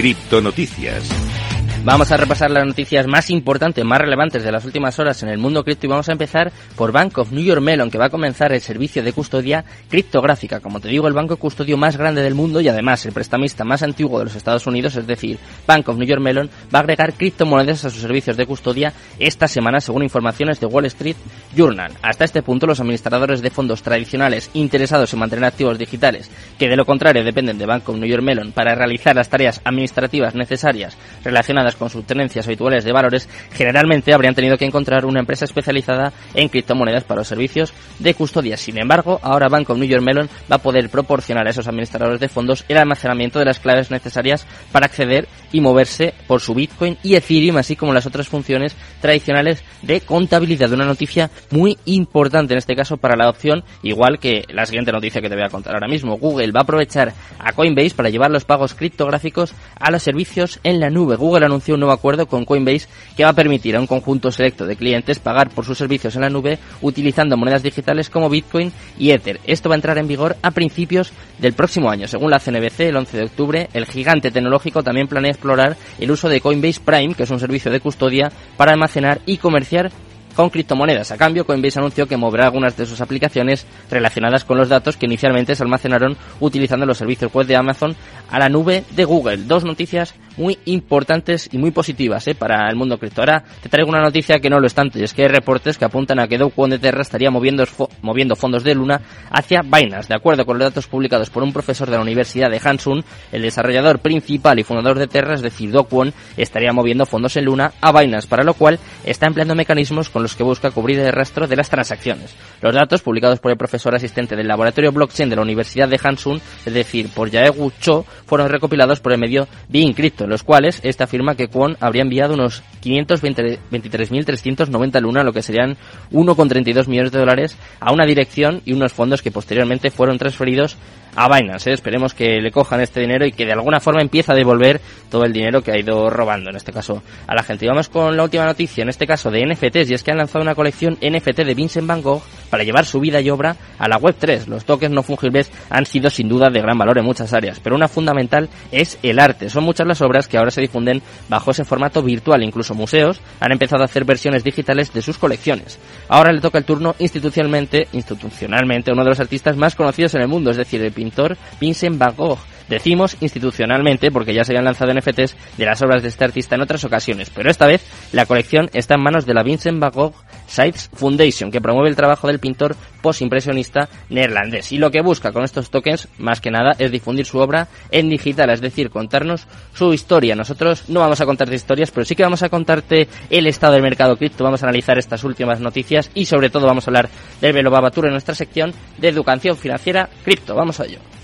Criptonoticias. Vamos a repasar las noticias más importantes, más relevantes de las últimas horas en el mundo cripto y vamos a empezar por Bank of New York Mellon, que va a comenzar el servicio de custodia criptográfica. Como te digo, el banco custodio más grande del mundo y además el prestamista más antiguo de los Estados Unidos, es decir, Bank of New York Mellon, va a agregar criptomonedas a sus servicios de custodia esta semana, según informaciones de Wall Street Journal. Hasta este punto, los administradores de fondos tradicionales interesados en mantener activos digitales, que de lo contrario dependen de Bank of New York Mellon para realizar las tareas administrativas necesarias relacionadas con sus tenencias habituales de valores, generalmente habrían tenido que encontrar una empresa especializada en criptomonedas para los servicios de custodia. Sin embargo, ahora Bank of New York Mellon va a poder proporcionar a esos administradores de fondos el almacenamiento de las claves necesarias para acceder y moverse por su Bitcoin y Ethereum, así como las otras funciones tradicionales de contabilidad. Una noticia muy importante en este caso para la adopción, igual que la siguiente noticia que te voy a contar ahora mismo. Google va a aprovechar a Coinbase para llevar los pagos criptográficos a los servicios en la nube. Google anunció un nuevo acuerdo con Coinbase que va a permitir a un conjunto selecto de clientes pagar por sus servicios en la nube utilizando monedas digitales como Bitcoin y Ether. Esto va a entrar en vigor a principios del próximo año. Según la CNBC, el 11 de octubre, el gigante tecnológico también planea explorar el uso de Coinbase Prime, que es un servicio de custodia para almacenar y comerciar con criptomonedas. A cambio, Coinbase anunció que moverá algunas de sus aplicaciones relacionadas con los datos que inicialmente se almacenaron utilizando los servicios web de Amazon a la nube de Google. Dos noticias muy importantes y muy positivas ¿eh? para el mundo cripto. Ahora te traigo una noticia que no lo es tanto, y es que hay reportes que apuntan a que Do de Terra estaría moviendo, moviendo fondos de Luna hacia Binance. De acuerdo con los datos publicados por un profesor de la Universidad de Hansun, el desarrollador principal y fundador de Terra, es decir, Do estaría moviendo fondos en Luna a Binance, para lo cual está empleando mecanismos con los que busca cubrir el rastro de las transacciones. Los datos publicados por el profesor asistente del laboratorio blockchain de la Universidad de Hansun, es decir, por Yaegu Cho, fueron recopilados por el medio Being Crypto, en los cuales esta afirma que Kwon habría enviado unos 523.390 luna, lo que serían 1,32 millones de dólares, a una dirección y unos fondos que posteriormente fueron transferidos a Binance. ¿eh? Esperemos que le cojan este dinero y que de alguna forma empiece a devolver todo el dinero que ha ido robando, en este caso, a la gente. Y vamos con la última noticia, en este caso de NFTs, y es que han lanzado una colección NFT de Vincent Van Gogh para llevar su vida y obra a la Web3. Los toques no fungibles han sido sin duda de gran valor en muchas áreas, pero una fundamental es el arte. Son muchas las obras que ahora se difunden bajo ese formato virtual. Incluso museos han empezado a hacer versiones digitales de sus colecciones. Ahora le toca el turno institucionalmente, institucionalmente a uno de los artistas más conocidos en el mundo, es decir, el pintor Vincent Van Gogh. Decimos institucionalmente porque ya se habían lanzado NFTs de las obras de este artista en otras ocasiones, pero esta vez la colección está en manos de la Vincent Van Gogh Sites Foundation, que promueve el trabajo del pintor postimpresionista neerlandés. Y lo que busca con estos tokens, más que nada, es difundir su obra en digital, es decir, contarnos su historia. Nosotros no vamos a contarte historias, pero sí que vamos a contarte el estado del mercado cripto, vamos a analizar estas últimas noticias y sobre todo vamos a hablar del Velo Babatur en nuestra sección de educación financiera cripto. Vamos a ello.